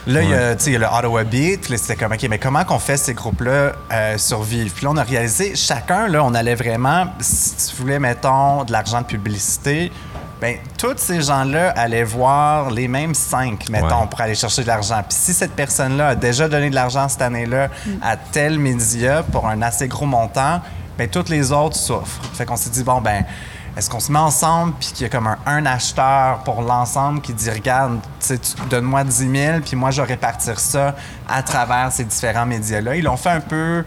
Là, il y, Ouais. a, y le Ottawa Beat. Là, c'était comme, OK, mais comment qu'on fait ces groupes-là euh, survivre? Puis là, on a réalisé, chacun, là, on allait vraiment, si tu voulais, mettons, de l'argent de publicité, ben tous ces gens-là allaient voir les mêmes cinq, mettons, Ouais. pour aller chercher de l'argent. Puis si cette personne-là a déjà donné de l'argent cette année-là à tel média pour un assez gros montant, ben toutes les autres souffrent. Fait qu'on s'est dit, bon, ben est-ce qu'on se met ensemble puis qu'il y a comme un, un acheteur pour l'ensemble qui dit regarde, tu donne-moi 10 000 puis moi je vais répartir ça à travers ces différents médias-là. Ils l'ont fait un peu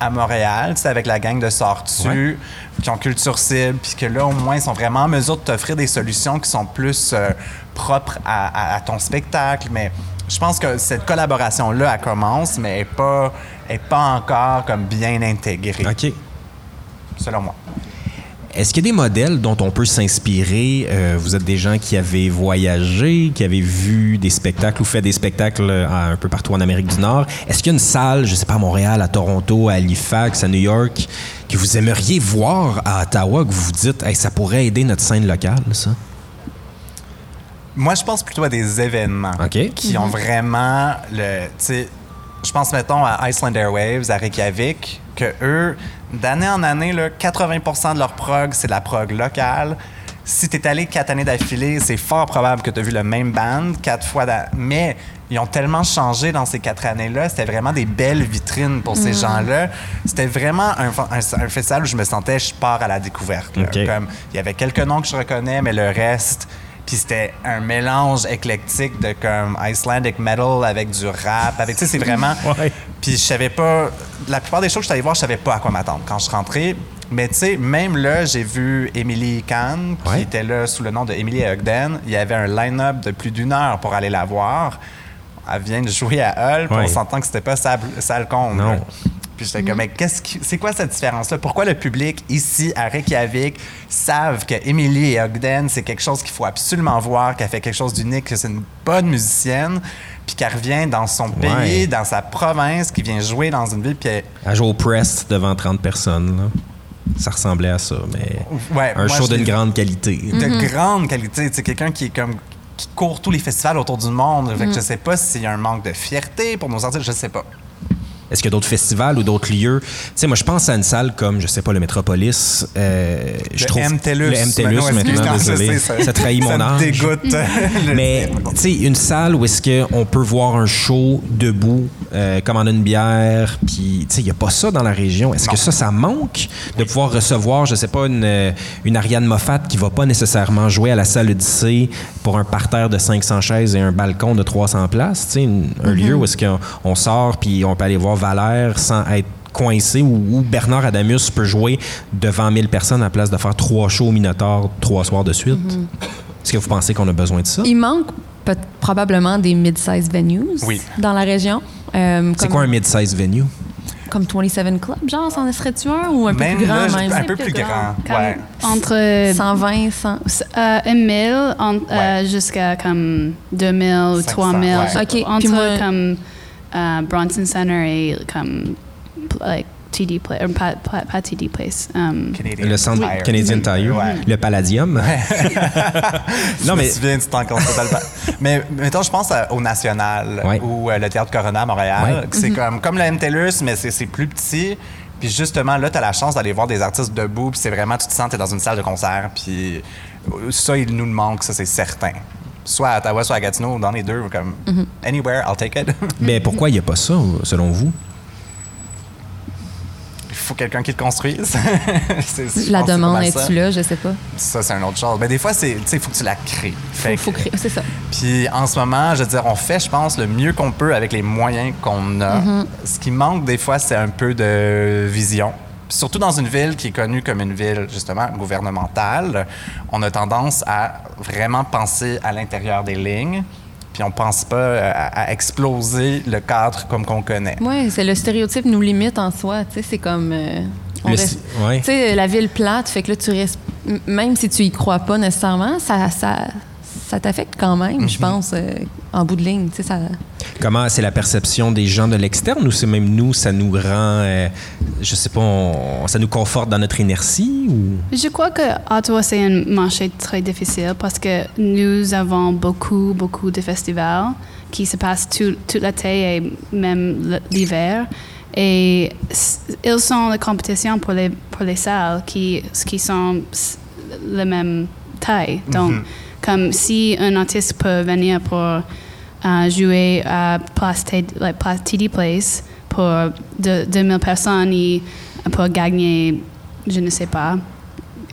à Montréal, sais, avec la gang de Sortu, Ouais. qui ont culture cible, puis que là, au moins, ils sont vraiment en mesure de t'offrir des solutions qui sont plus euh, propres à, à- à ton spectacle. Mais je pense que cette collaboration-là, elle commence, mais elle n'est pas, elle est pas encore comme bien intégrée, OK. selon moi. Est-ce qu'il y a des modèles dont on peut s'inspirer? Euh, vous êtes des gens qui avaient voyagé, qui avaient vu des spectacles ou fait des spectacles euh, un peu partout en Amérique du Nord. Est-ce qu'il y a une salle, je sais pas, à Montréal, à Toronto, à Halifax, à New York, que vous aimeriez voir à Ottawa, que vous vous dites, hey, ça pourrait aider notre scène locale, ça? Moi, je pense plutôt à des événements qui ont vraiment le. Je pense, mettons, à Iceland Airwaves, à Reykjavik, que eux, d'année en année, là, 80% de leur prog, c'est de la prog locale. Si tu es allé quatre années d'affilée, c'est fort probable que tu as vu le même band quatre fois. Mais ils ont tellement changé dans ces quatre années-là. C'était vraiment des belles vitrines pour ces gens-là. C'était vraiment un, fa- un- un festival où je me sentais, je pars à la découverte. Comme, il y avait quelques noms que je reconnais, mais le reste, puis c'était un mélange éclectique de comme Icelandic metal avec du rap, avec tu sais c'est vraiment. Ouais. Puis je savais pas. La plupart des choses que je suis allé voir, je savais pas à quoi m'attendre quand je suis rentré. Mais tu sais, même là, j'ai vu Emily Kahn, qui Ouais. était là sous le nom de Emily Ogden. Il y avait un line-up de plus d'une heure pour aller la voir. Elle vient de jouer à Hull, puis Ouais. on s'entend que c'était pas salle, salle comble. Non. Puis j'étais comme, mais qu'est-ce qui- c'est quoi cette différence-là? Pourquoi le public ici à Reykjavik savent que Emily Ogden, c'est quelque chose qu'il faut absolument voir, qu'elle fait quelque chose d'unique, que c'est une bonne musicienne, puis qu'elle revient dans son pays, Ouais. dans sa province, qui vient jouer dans une ville, puis elle- À jouer au press devant 30 personnes. là. ça ressemblait à ça, mais Ouais, un moi, show d'une grande qualité. de grande qualité. C'est quelqu'un qui est comme qui court tous les festivals autour du monde. Fait que Mm. je sais pas s'il y a un manque de fierté pour nos artistes, je sais pas. Est-ce qu'il y a d'autres festivals ou d'autres lieux? Tu sais, moi, je pense à une salle comme, je sais pas, le Métropolis. euh, je Le trouve, MTELUS. Le non, maintenant, désolé. ça, trahit mon ça âge. dégoûte. Le- Mais, tu sais, une salle où est-ce qu'on peut voir un show debout, euh, commander une bière, puis, tu sais, il n'y a pas ça dans la région. Est-ce que ça, ça manque de pouvoir recevoir, je sais pas, une, euh, une Ariane Moffat qui va pas nécessairement jouer à la salle Odyssée pour un parterre de 500 chaises et un balcon de 300 places, tu sais, un lieu où est-ce qu'on on sort puis on peut aller voir Valère sans être coincé ou où Bernard Adamus peut jouer devant 1000 personnes à la place de faire trois shows au Minotaur trois soirs de suite? Est-ce que vous pensez qu'on a besoin de ça? Il manque peut- probablement des mid-size venues Oui. dans la région. Euh, C'est quoi un mid-size venue? Comme 27 Club, genre, c'en serait-tu un ou un peu Même plus grand là, même? un peu plus grand. Ouais. Entre 120, 100. euh, 1000 en- euh, Ouais. jusqu'à comme 2000 ou 500, 3000. ouais. Ok, Entre puis moi- comme euh, Bronson Center et comme like TD Place, or pas, pas, pas TD Place. um, Canadian Le centre Tire. Canadian Tire, Ouais. le Palladium. Je non, me mais souviens du temps qu'on s'était le- Mais mettons, je pense à- au National Ouais. ou euh, le Théâtre Corona à Montréal. Ouais. C'est comme, comme le MTLUS, mais c'est c'est plus petit. Puis justement, là, tu as la chance d'aller voir des artistes debout. Puis c'est vraiment, tu te sens, tu es dans une salle de concert. Puis euh, ça, il nous le manque, ça, c'est certain. Soit à Ottawa, soit à Gatineau, dans les deux, comme anywhere, I'll take it. mais pourquoi il n'y a pas ça, selon vous? Il faut quelqu'un qui le construise. La demande est-tu là? Je sais pas. Ça, c'est une autre chose. Mais des fois, c'est, tu sais, il faut que tu la crées. Fait Faut, créer. C'est ça. Puis en ce moment, je veux dire, on fait, je pense, le mieux qu'on peut avec les moyens qu'on a. Mm-hmm. Ce qui manque des fois, c'est un peu de vision. Surtout dans une ville qui est connue comme une ville, justement, gouvernementale, on a tendance à vraiment penser à l'intérieur des lignes, puis on pense pas euh, à, à exploser le cadre comme qu'on connaît. Oui, c'est le stéréotype nous limite en soi. Tu sais, c'est comme. euh, on Le reste- si- ouais. Tu sais, la ville plate, fait que là, tu restes. Même si tu y crois pas nécessairement, ça, ça, ça t'affecte quand même, Mhm. je pense, euh, en bout de ligne. Tu sais, ça. Comment c'est la perception des gens de l'externe ou c'est même nous, ça nous rend, euh, je sais pas, on- ça nous conforte dans notre inertie ou? Je crois que Ottawa, c'est un marché très difficile parce que nous avons beaucoup, beaucoup de festivals qui se passent tout, toute l'été et même l'hiver. Et ils sont la compétition pour les, pour les salles qui, qui sont la même taille. Donc, comme si un artiste peut venir pour euh, jouer à Place, T- like, Place TD Place pour de- 2000 personnes et pour gagner, je ne sais pas,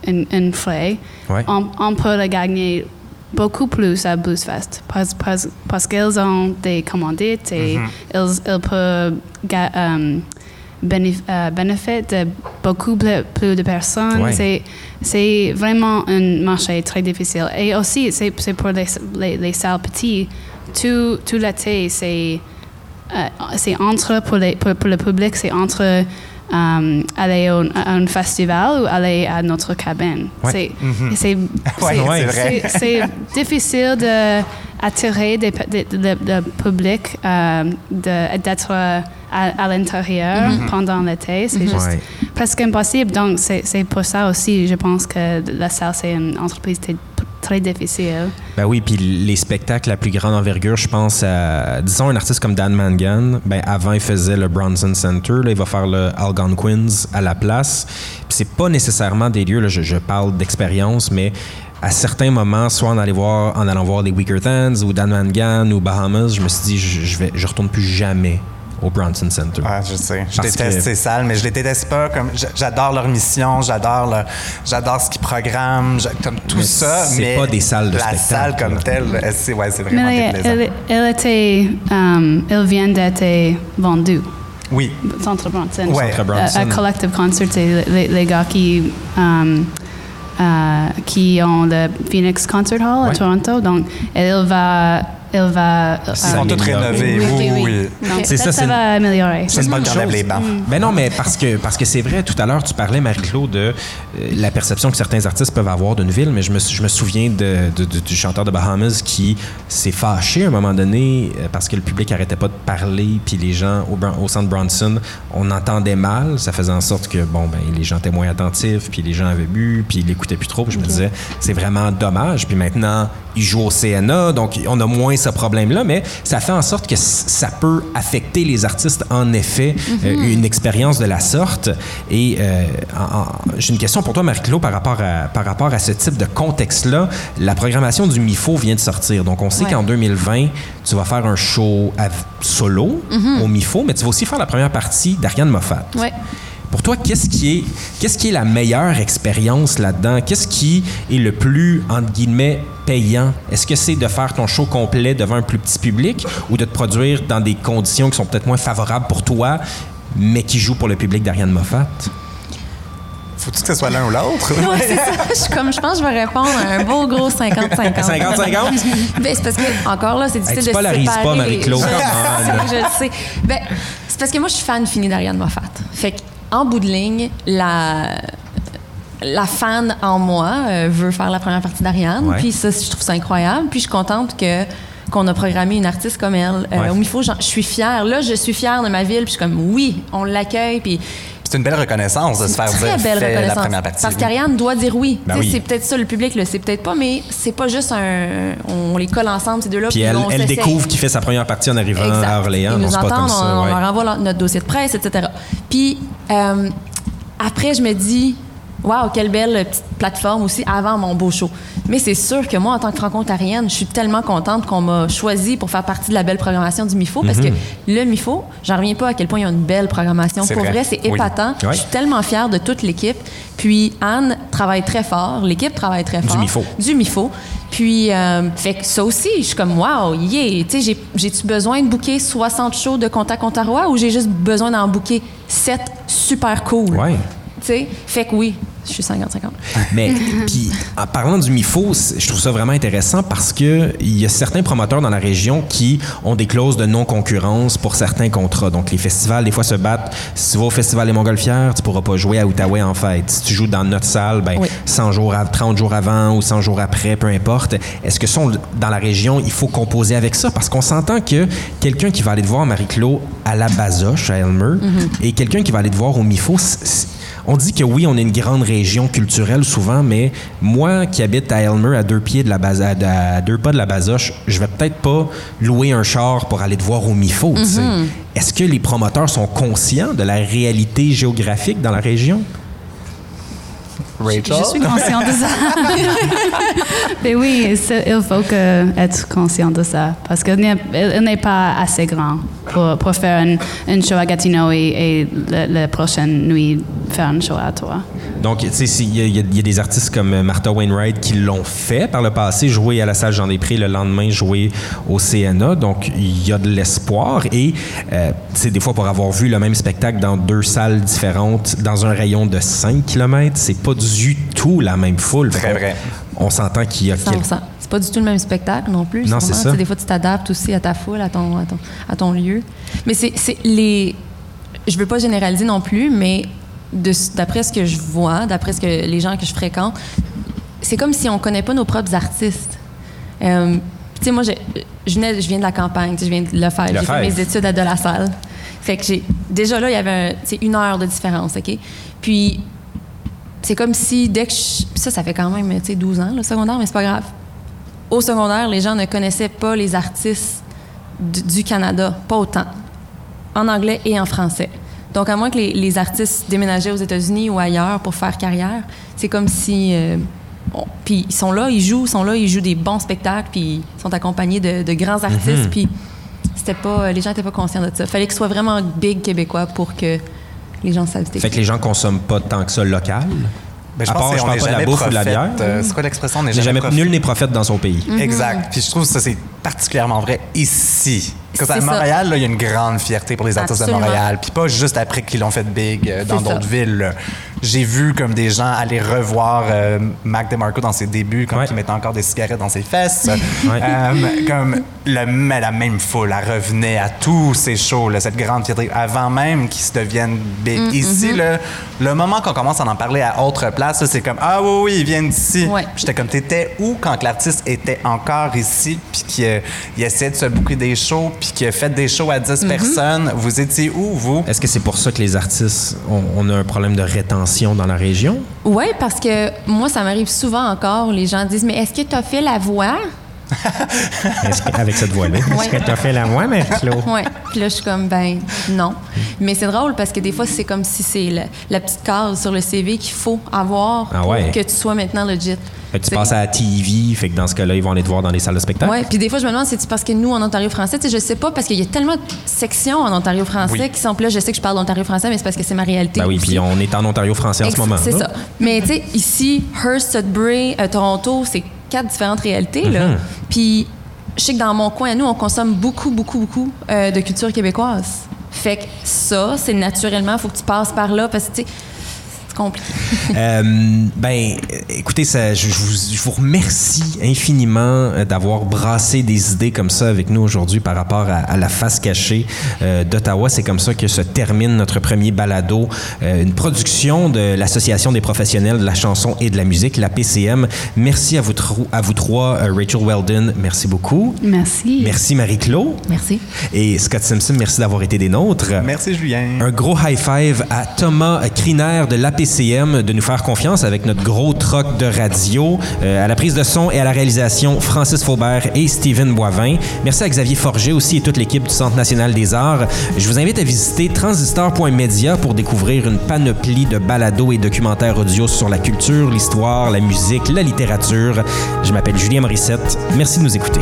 un, un frais, Ouais. on, on peut le gagner beaucoup plus à Blues Fest parce, parce, parce qu'ils ont des commandites et ils, ils peuvent um, bénéf- euh, bénéficier de beaucoup plus, de personnes. Ouais. C'est, c'est vraiment un marché très difficile. Et aussi, c'est, c'est pour les, les, les salles petites. Tout, tout l'été, c'est, euh, c'est entre, pour, les, pour, pour le public, c'est entre euh, aller au- à un festival ou aller à notre cabine. Ouais. C'est, c'est, Ouais, c'est- c'est d'attirer des, pe- de- de- le public, euh, d'être à, à l'intérieur pendant l'été. C'est juste Ouais. presque impossible. Donc, c'est c'est pour ça aussi, je pense que la salle, c'est une entreprise très, très difficile. Ben oui, puis les spectacles à plus grande envergure, je pense à, disons, un artiste comme Dan Mangan. Ben avant, il faisait le Bronson Center. Là, il va faire le Algonquins à la place. Puis c'est pas nécessairement des lieux, là, je, je parle d'expérience, mais à certains moments, soit en, aller voir, en allant voir les Weaker Thans ou Dan Mangan ou Bahamas, je me suis dit, je, je, vais, je retourne plus jamais au Bronson Center. Ouais, je sais. Je Parce déteste que- ces salles, mais je les déteste pas. Comme j'adore leur mission, j'adore le- j'adore ce qu'ils programment, comme tout Mais ça. c'est mais pas des salles de la spectacle, salle comme là. telle, elle, c'est ouais, c'est vraiment Mais déplaisant. elle, elle était, um, elle vient d'être vendue. Oui. Centre Bronson. Ouais. Centre À- Bronson. à Collective Concert, c'est les, les gars qui, um, euh, qui ont le Phoenix Concert Hall Ouais. à Toronto. Donc, elle va, il va. Ils sont tous rénovés, oui, oui. C'est ça, ça va améliorer. C'est une bonne chose. les bancs. Ben non, mais parce que parce que c'est vrai. Tout à l'heure, tu parlais, Marie-Claude, de la perception que certains artistes peuvent avoir d'une ville, mais je me, je me souviens de, du chanteur de Bahamas qui s'est fâché à un moment donné parce que le public arrêtait pas de parler, puis les gens au, au centre Bronson, on entendait mal. Ça faisait en sorte que bon, ben les gens étaient moins attentifs, puis les gens avaient bu, puis ils l'écoutaient plus trop. Puis je me disais, c'est vraiment dommage. Puis maintenant, ils jouent au CNA, donc on a moins ce problème-là, mais ça fait en sorte que ça peut affecter les artistes, en effet, euh, mhm. une expérience de la sorte. Et euh, j'ai une question pour toi, Marie-Claude, par, rapport à, par rapport à ce type de contexte-là. La programmation du MIFO vient de sortir, donc on sait qu'en 2020, tu vas faire un show solo mhm. au MIFO, mais tu vas aussi faire la première partie d'Ariane Moffat. Ouais. Pour toi, qu'est-ce qui est, qu'est-ce qui est la meilleure expérience là-dedans? Qu'est-ce qui est le plus, entre guillemets, payant? Est-ce que c'est de faire ton show complet devant un plus petit public ou de te produire dans des conditions qui sont peut-être moins favorables pour toi, mais qui jouent pour le public d'Ariane Moffat? Faut-tu que ce soit l'un ou l'autre? Oui, c'est ça. Je, comme, je pense que je vais répondre à un beau gros 50-50. 50-50? Ben, c'est parce que, encore là, c'est difficile hey, tu de séparer. pas, Marie-Claude. Je, je le sais. Ben, c'est parce que moi, je suis fan finie d'Ariane Moffat. Fait que en bout de ligne, la, la fan en moi euh, veut faire la première partie d'Ariane. Puis ça, je trouve ça incroyable. Puis je suis contente que qu'on a programmé une artiste comme elle. Euh, au MIFO, je suis fière. Là, je suis fière de ma ville. Puis je suis comme, oui, on l'accueille. Puis c'est une belle reconnaissance de se faire dire belle reconnaissance. la première partie. Parce qu'Ariane doit dire oui. Ben c'est peut-être ça, le public le sait peut-être pas, mais c'est pas juste un. On les colle ensemble, ces deux-là. Puis, elle, elle découvre qu'il fait sa première partie en arrivant à Orléans. Ils nous entendent, on, on, leur envoie notre dossier de presse, etc. Puis euh, après, je me dis, Waouh, quelle belle petite plateforme aussi avant mon beau show. Mais c'est sûr que moi, en tant que franco-ontarienne, je suis tellement contente qu'on m'a choisi pour faire partie de la belle programmation du MIFO parce que mhm. le MIFO, j'en reviens pas à quel point il y a une belle programmation. Pour vrai, c'est épatant. Je suis tellement fière de toute l'équipe. Puis Anne travaille très fort, l'équipe travaille très fort. Du MIFO. Du MIFO. Puis, euh, fait que ça aussi, je suis comme, wow, yeah. Tu sais, j'ai-tu besoin de booker 60 shows de Contact Ontario ou j'ai juste besoin d'en booker 7 super cool? Tu sais, fait que oui, je suis 50-50. Mais puis en parlant du MIFO, je trouve ça vraiment intéressant parce que il y a certains promoteurs dans la région qui ont des clauses de non-concurrence pour certains contrats. Donc les festivals des fois se battent. Si tu vas au festival des Montgolfières, tu pourras pas jouer à Outaouais en fait. Si tu joues dans notre salle, ben 100 jours, 30 jours avant ou 100 jours après, peu importe. Est-ce que sont dans la région, il faut composer avec ça? Parce qu'on s'entend que quelqu'un qui va aller te voir Marie-Claude à la Bazoche à Elmer mm-hmm. et quelqu'un qui va aller te voir au MIFO, on dit que oui, on est une grande région culturelle souvent, mais moi qui habite à Elmer, à deux pieds de la base, à, deux pas de la Basoche, je vais peut-être pas louer un char pour aller te voir au MIFO. Mm-hmm. Est-ce que les promoteurs sont conscients de la réalité géographique dans la région? Rachel? Je, suis consciente de ça. Mais oui, il faut que être conscient de ça parce qu'il n'est pas assez grand pour, pour faire une, show à Gatineau et, la, prochaine nuit faire une show à toi. Donc, tu sais, il y, a des artistes comme euh, Martha Wainwright qui l'ont fait par le passé, jouer à la salle Jean Després, le lendemain jouer au CNA. Donc, il y a de l'espoir. Et, euh, tu sais, des fois, pour avoir vu le même spectacle dans deux salles différentes, dans un rayon de 5 km, c'est pas du tout la même foule. Très vrai. On s'entend qu'il y a... C'est pas du tout le même spectacle non plus. Non, c'est ça. Des fois, tu t'adaptes aussi à ta foule, à ton, à ton, lieu. Mais c'est les. Je veux pas généraliser non plus, mais d'après ce que je vois, d'après ce que les gens que je fréquente, c'est comme si on connaît pas nos propres artistes. Euh, tu sais, moi, je, je, viens de la campagne, je viens de le faire. J'ai fait mes études à de la salle. Fait que j'ai. Déjà là, il y avait une heure de différence, OK? Puis, c'est comme si dès que ça, ça fait quand même, tu sais, 12 ans, le secondaire, mais c'est pas grave au secondaire, les gens ne connaissaient pas les artistes du, Canada, pas autant, en anglais et en français. Donc, à moins que les, artistes déménageaient aux États-Unis ou ailleurs pour faire carrière, c'est comme si. Euh, puis ils sont là, ils jouent, ils sont là, ils jouent des bons spectacles, puis ils sont accompagnés de, grands artistes, mm-hmm. puis c'était pas, les gens n'étaient pas conscients de ça. Il fallait que ce soit vraiment big québécois pour que les gens savent. Fait que les gens consomment pas tant que ça local? Ben, je pense qu'on n'est jamais de la bière. Euh, c'est quoi l'expression? jamais, Nul n'est prophète dans son pays. Mm-hmm. Exact. Puis je trouve que ça, c'est particulièrement vrai ici. Parce à Montréal, il y a une grande fierté pour les artistes de Montréal. Puis pas juste après qu'ils l'ont fait big euh, dans d'autres villes. J'ai vu comme des gens aller revoir euh, Mac DeMarco dans ses débuts, quand il mettait encore des cigarettes dans ses fesses. Euh, comme le, la même foule, elle revenait à tous ces shows, cette grande fierté, avant même qu'ils se deviennent big. Mm, Ici, mm-hmm. le moment qu'on commence à en parler à autre place, c'est comme Ah oui, oui, ils viennent d'ici. J'étais comme T'étais où quand l'artiste était encore ici, puis qu'il essayait de se boucler des shows, puis qu'il a fait des shows à 10 mm-hmm. personnes? Vous étiez où, vous? Est-ce que c'est pour ça que les artistes, on, a un problème de rétention dans la région? Oui, parce que moi, ça m'arrive souvent encore. Les gens disent Mais est-ce que tu as fait la voix? Avec cette voix-là. Est-ce que tu as fait la voix, Marie-Claude? Oui. Puis là, je suis comme, ben non. Mais c'est drôle parce que des fois, c'est comme si c'est la, petite case sur le CV qu'il faut avoir ah pour que tu sois maintenant legit. Fait que tu passes à la TV, fait que dans ce cas-là, ils vont aller te voir dans les salles de spectacle. Oui, puis des fois, je me demande, c'est parce que nous, en Ontario français, je sais pas, parce qu'il y a tellement de sections en Ontario français qui sont là. Je sais que je parle d'Ontario français, mais c'est parce que c'est ma réalité. Ben oui, puis on est en Ontario français en ce moment. C'est ça. Mais tu sais, ici, Hearst, Sudbury, euh, Toronto, c'est quatre différentes réalités. là. Mhm. Puis je sais que dans mon coin, nous, on consomme beaucoup, beaucoup, beaucoup euh, de culture québécoise. Fait que ça, c'est naturellement, il faut que tu passes par là parce que, tu sais, compliqué. euh, ben, écoutez, ça, je, vous, remercie infiniment euh, d'avoir brassé des idées comme ça avec nous aujourd'hui par rapport à, la face cachée euh, d'Ottawa. C'est comme ça que se termine notre premier balado, euh, une production de l'Association des professionnels de la chanson et de la musique, la PCM. Merci à vous, à vous trois, Rachel Weldon, merci beaucoup. Merci. Merci Marie-Claude. Merci. Et Scott Simpson, merci d'avoir été des nôtres. Merci Julien. Un gros high five à Thomas Criner de l'APCM de nous faire confiance avec notre gros troc de radio. Euh, à la prise de son et à la réalisation, Francis Faubert et Steven Boivin. Merci à Xavier Forget aussi et toute l'équipe du Centre national des arts. Je vous invite à visiter transistor.media pour découvrir une panoplie de balados et documentaires audio sur la culture, l'histoire, la musique, la littérature. Je m'appelle Julien Morissette. Merci de nous écouter.